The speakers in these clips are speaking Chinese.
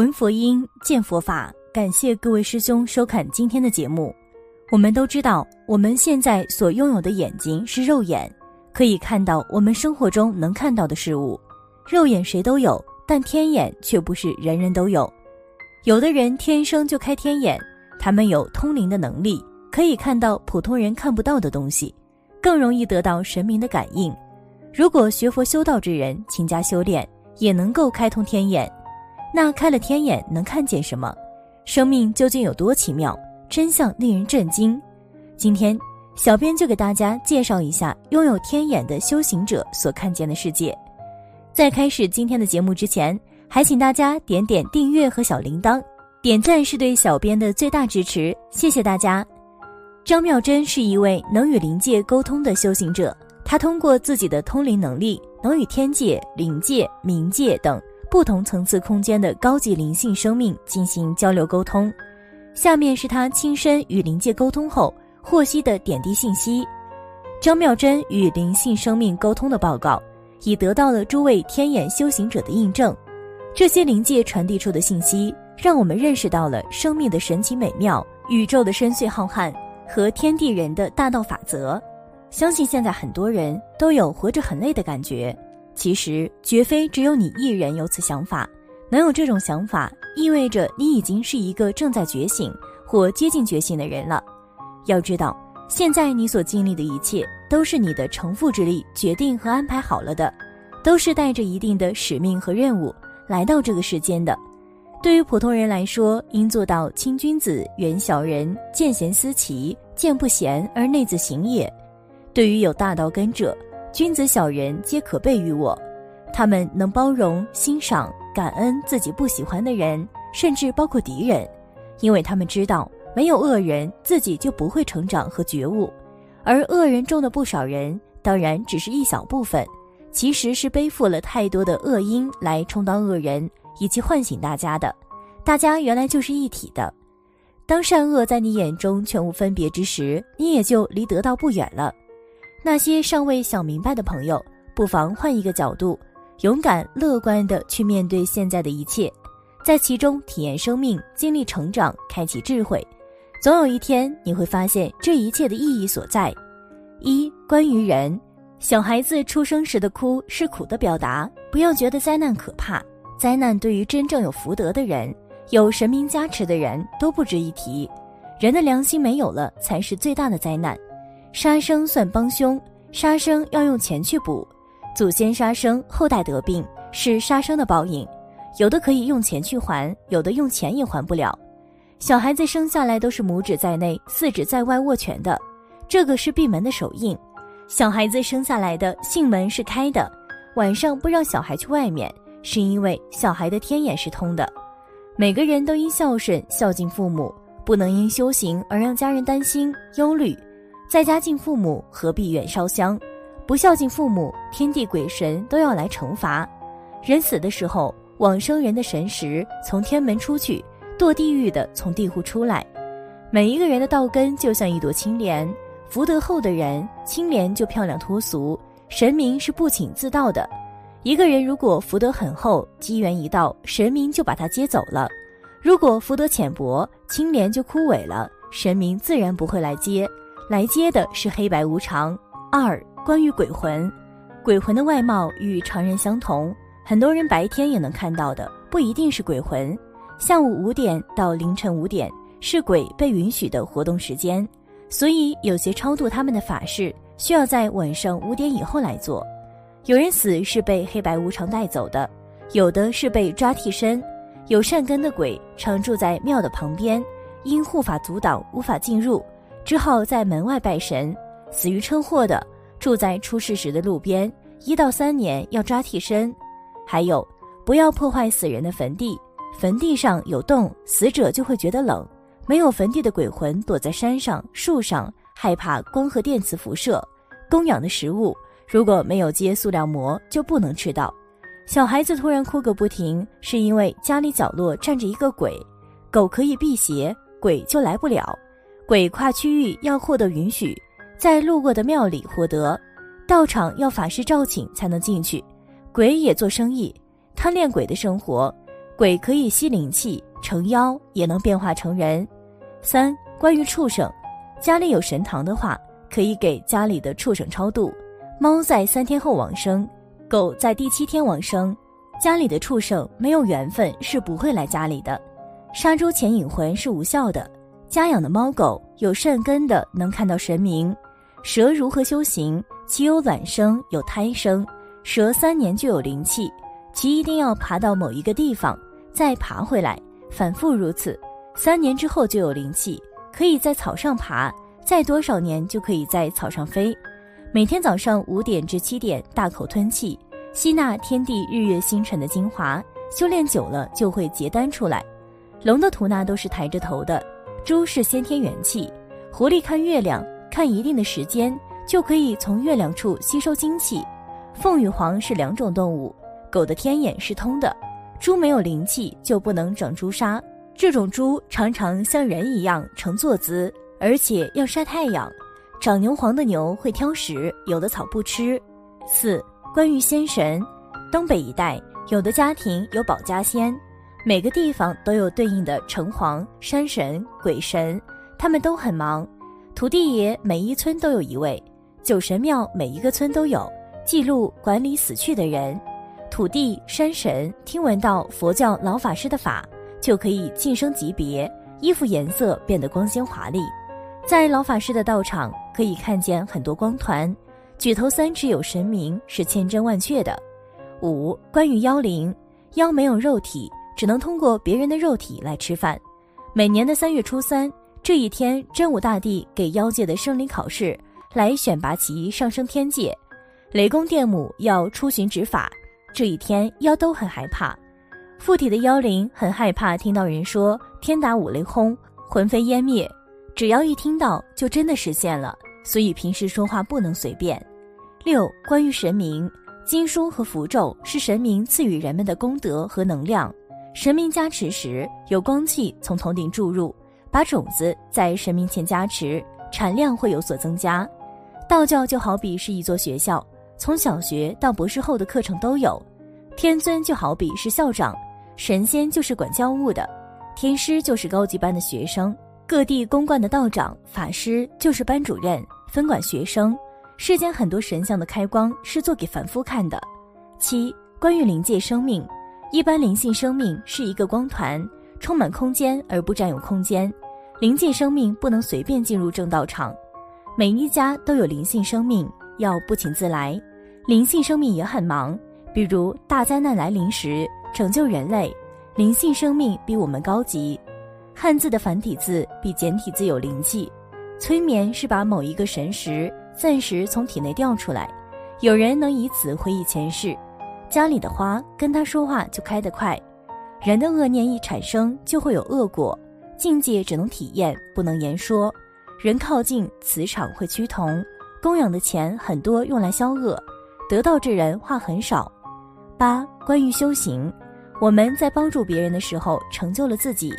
闻佛音，见佛法。感谢各位师兄收看今天的节目。我们都知道，我们现在所拥有的眼睛是肉眼，可以看到我们生活中能看到的事物。肉眼谁都有，但天眼却不是人人都有。有的人天生就开天眼，他们有通灵的能力，可以看到普通人看不到的东西，更容易得到神明的感应。如果学佛修道之人勤加修炼，也能够开通天眼。那开了天眼能看见什么？生命究竟有多奇妙？真相令人震惊。今天，小编就给大家介绍一下拥有天眼的修行者所看见的世界。在开始今天的节目之前，还请大家点点订阅和小铃铛，点赞是对小编的最大支持，谢谢大家。张妙珍是一位能与灵界沟通的修行者，他通过自己的通灵能力，能与天界、灵界、冥界等。不同层次空间的高级灵性生命进行交流沟通。下面是他亲身与灵界沟通后获悉的点滴信息。张妙珍与灵性生命沟通的报告，已得到了诸位天眼修行者的印证。这些灵界传递出的信息，让我们认识到了生命的神奇美妙、宇宙的深邃浩瀚和天地人的大道法则。相信现在很多人都有活着很累的感觉。其实绝非只有你一人有此想法，能有这种想法，意味着你已经是一个正在觉醒或接近觉醒的人了。要知道，现在你所经历的一切，都是你的成父之力决定和安排好了的，都是带着一定的使命和任务来到这个世间的。对于普通人来说，应做到亲君子，远小人，见贤思齐，见不贤而内自省也。对于有大道根者。君子小人皆可备于我，他们能包容、欣赏、感恩自己不喜欢的人，甚至包括敌人，因为他们知道没有恶人，自己就不会成长和觉悟。而恶人中的不少人，当然只是一小部分，其实是背负了太多的恶因来充当恶人，以及唤醒大家的。大家原来就是一体的。当善恶在你眼中全无分别之时，你也就离得道不远了。那些尚未想明白的朋友，不妨换一个角度，勇敢乐观地去面对现在的一切，在其中体验生命，经历成长，开启智慧。总有一天，你会发现这一切的意义所在。一、关于人，小孩子出生时的哭是苦的表达，不要觉得灾难可怕。灾难对于真正有福德的人，有神明加持的人都不值一提。人的良心没有了，才是最大的灾难。杀生算帮凶，杀生要用钱去补。祖先杀生，后代得病，是杀生的报应。有的可以用钱去还，有的用钱也还不了。小孩子生下来都是拇指在内，四指在外握拳的，这个是闭门的手印。小孩子生下来的性门是开的，晚上不让小孩去外面，是因为小孩的天眼是通的。每个人都应孝顺孝敬父母，不能因修行而让家人担心忧虑。在家敬父母，何必远烧香？不孝敬父母，天地鬼神都要来惩罚。人死的时候，往生人的神识从天门出去，堕地狱的从地户出来。每一个人的道根就像一朵青莲，福德厚的人，青莲就漂亮脱俗。神明是不请自到的。一个人如果福德很厚，机缘一到，神明就把他接走了；如果福德浅薄，青莲就枯萎了，神明自然不会来接。来接的是黑白无常。二、关于鬼魂，鬼魂的外貌与常人相同，很多人白天也能看到的，不一定是鬼魂。下午五点到凌晨五点是鬼被允许的活动时间，所以有些超度他们的法事需要在晚上五点以后来做。有人死是被黑白无常带走的，有的是被抓替身。有善根的鬼常住在庙的旁边，因护法阻挡无法进入。只好在门外拜神。死于车祸的，住在出事时的路边，一到三年要抓替身。还有，不要破坏死人的坟地，坟地上有洞，死者就会觉得冷。没有坟地的鬼魂躲在山上、树上，害怕光和电磁辐射。供养的食物如果没有接塑料膜，就不能吃到。小孩子突然哭个不停，是因为家里角落站着一个鬼。狗可以辟邪，鬼就来不了。鬼跨区域要获得允许，在路过的庙里获得，道场要法师召请才能进去。鬼也做生意，贪恋鬼的生活，鬼可以吸灵气，成妖也能变化成人。三、关于畜生，家里有神堂的话，可以给家里的畜生超度。猫在三天后往生，狗在第七天往生，家里的畜生没有缘分是不会来家里的。杀猪前引魂是无效的。家养的猫狗有善根的，能看到神明。蛇如何修行？其有卵生，有胎生。蛇三年就有灵气，其一定要爬到某一个地方，再爬回来，反复如此，三年之后就有灵气，可以在草上爬，再多少年就可以在草上飞。每天早上五点至七点大口吞气，吸纳天地日月星辰的精华，修炼久了就会结丹出来。龙的吐纳都是抬着头的，猪是先天元气，狐狸看月亮，看一定的时间。就可以从月亮处吸收精气。凤与凰是两种动物，狗的天眼是通的，猪没有灵气就不能长朱砂。这种猪常常像人一样呈坐姿，而且要晒太阳。长牛黄的牛会挑食，有的草不吃。四、关于仙神，东北一带有的家庭有保家仙，每个地方都有对应的城隍、山神、鬼神，他们都很忙。土地爷每一村都有一位。九神庙每一个村都有记录管理死去的人，土地山神听闻到佛教老法师的法，就可以晋升级别，衣服颜色变得光鲜华丽。在老法师的道场可以看见很多光团，举头三尺有神明是千真万确的。五关于妖灵，妖没有肉体，只能通过别人的肉体来吃饭。每年的三月初三这一天，真武大帝给妖界的生灵考试。来选拔其上升天界，雷公电母要出巡执法。这一天，妖都很害怕，附体的妖灵很害怕听到人说“天打五雷轰，魂飞烟灭”，只要一听到，就真的实现了。所以平时说话不能随便。六、关于神明，经书和符咒是神明赐予人们的功德和能量。神明加持时，有光气从头顶注入，把种子在神明前加持，产量会有所增加。道教就好比是一座学校，从小学到博士后的课程都有。天尊就好比是校长，神仙就是管教务的，天师就是高级班的学生，各地公观的道长、法师就是班主任，分管学生。世间很多神像的开光是做给凡夫看的。七、关于灵界生命，一般灵性生命是一个光团，充满空间而不占有空间。灵界生命不能随便进入正道场。每一家都有灵性生命，要不请自来。灵性生命也很忙，比如大灾难来临时拯救人类，灵性生命比我们高级。汉字的繁体字比简体字有灵气。催眠是把某一个神识暂时从体内调出来，有人能以此回忆前世。家里的花跟他说话就开得快。人的恶念一产生就会有恶果，境界只能体验，不能言说。人靠近磁场会趋同，供养的钱很多用来消恶，得道之人话很少。八关于修行，我们在帮助别人的时候成就了自己，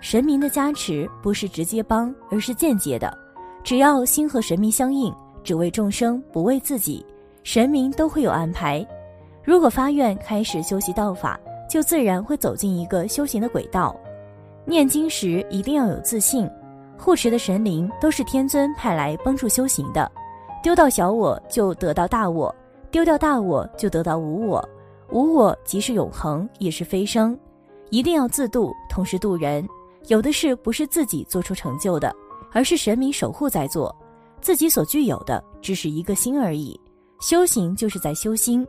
神明的加持不是直接帮，而是间接的。只要心和神明相应，只为众生不为自己，神明都会有安排。如果发愿开始修习道法，就自然会走进一个修行的轨道。念经时一定要有自信。护持的神灵都是天尊派来帮助修行的，丢到小我就得到大我，丢掉大我就得到无我，无我即是永恒，也是飞升。一定要自度，同时度人。有的事不是自己做出成就的，而是神明守护在做，自己所具有的只是一个心而已。修行就是在修心。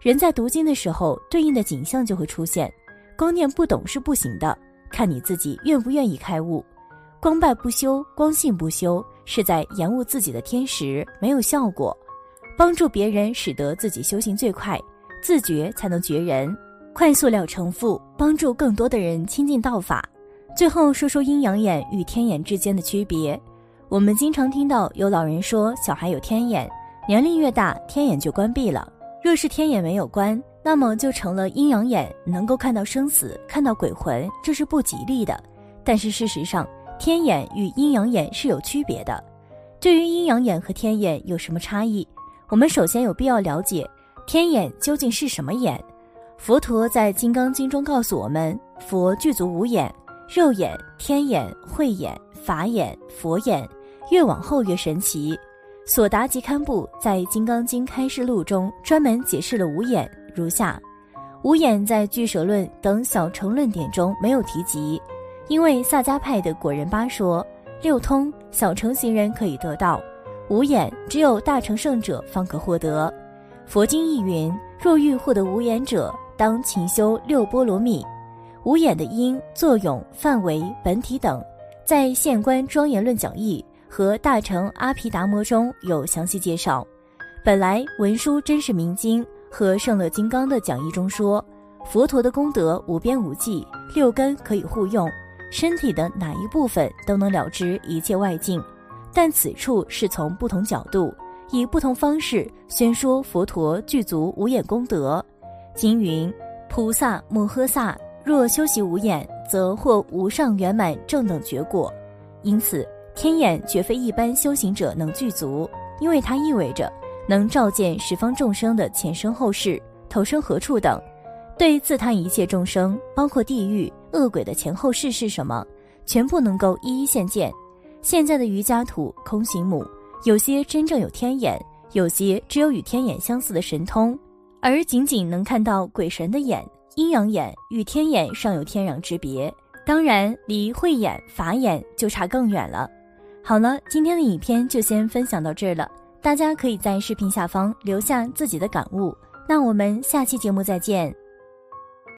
人在读经的时候，对应的景象就会出现。光念不懂是不行的，看你自己愿不愿意开悟。光拜不修，光信不修，是在延误自己的天时，没有效果。帮助别人，使得自己修行最快，自觉才能觉人，快速了成负，帮助更多的人亲近道法。最后说说阴阳眼与天眼之间的区别。我们经常听到有老人说，小孩有天眼，年龄越大，天眼就关闭了。若是天眼没有关，那么就成了阴阳眼，能够看到生死，看到鬼魂，这是不吉利的。但是事实上，天眼与阴阳眼是有区别的。对于阴阳眼和天眼有什么差异？我们首先有必要了解天眼究竟是什么眼。佛陀在《金刚经》中告诉我们，佛具足五眼：肉眼、天眼、慧眼、法眼、佛眼。越往后越神奇。索达吉堪布在《金刚经开示录》中专门解释了五眼，如下：五眼在俱舍论等小乘论点中没有提及，因为萨迦派的果仁巴说，六通小乘行人可以得到，五眼只有大乘圣者方可获得。佛经亦云：若欲获得五眼者。当勤修六波罗蜜，五眼的因、作用、范围、本体等，在《现观庄严论讲义》和《大乘阿毗达摩》中有详细介绍。本来文殊真实明经和圣乐金刚的讲义中说，佛陀的功德无边无际，六根可以互用，身体的哪一部分都能了知一切外境。但此处是从不同角度，以不同方式宣说佛陀具足五眼功德。经云：菩萨摩诃萨若修习五眼，则获无上圆满正等觉果。因此，天眼绝非一般修行者能具足，因为它意味着能照见十方众生的前生后世、投生何处等，对自他一切众生，包括地狱恶鬼的前后世是什么，全部能够一一现见。现在的瑜伽土空行母，有些真正有天眼，有些只有与天眼相似的神通。而仅仅能看到鬼神的眼，阴阳眼与天眼尚有天壤之别，当然离慧眼、法眼就差更远了。好了，今天的影片就先分享到这儿了，大家可以在视频下方留下自己的感悟。那我们下期节目再见。